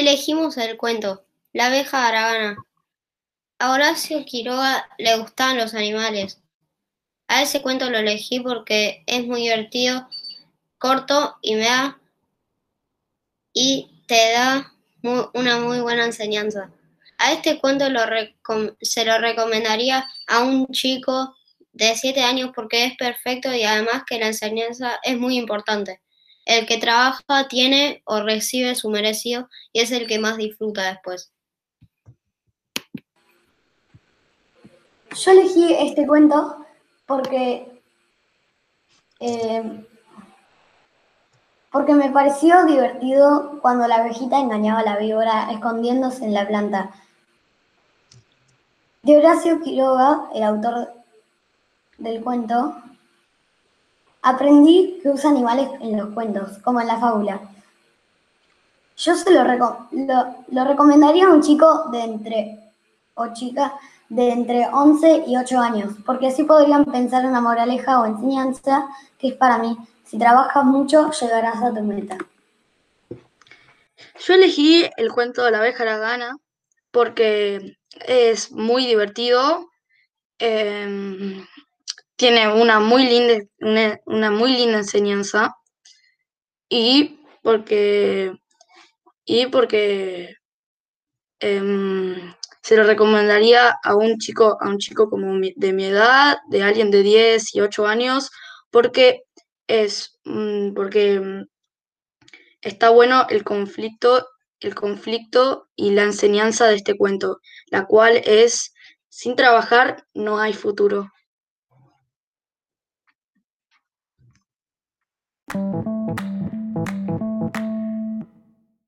Elegimos el cuento La abeja aragana. A Horacio Quiroga le gustaban los animales. A ese cuento lo elegí porque es muy divertido, corto y me da y te da una muy buena enseñanza. A este cuento se lo recomendaría a un chico de 7 años porque es perfecto y además que la enseñanza es muy importante. El que trabaja tiene o recibe su merecido y es el que más disfruta después. Yo elegí este cuento porque, eh, porque me pareció divertido cuando la abejita engañaba a la víbora escondiéndose en la planta. De Horacio Quiroga, el autor del cuento, aprendí que usa animales en los cuentos, como en la fábula. Yo se lo, lo, recomendaría a un chico de entre, o chica de entre 11 y 8 años, porque así podrían pensar en una moraleja o enseñanza que es para mí, si trabajas mucho llegarás a tu meta. Yo elegí el cuento de la abeja la gana porque es muy divertido, em, tiene una muy linda, una, muy linda enseñanza y porque, y porque em, se lo recomendaría a un chico, a un chico como de mi edad, de alguien de 10 y 8 años, porque es mm, porque mm, está bueno el conflicto, el conflicto y la enseñanza de este cuento, la cual es sin trabajar no hay futuro. Thank you.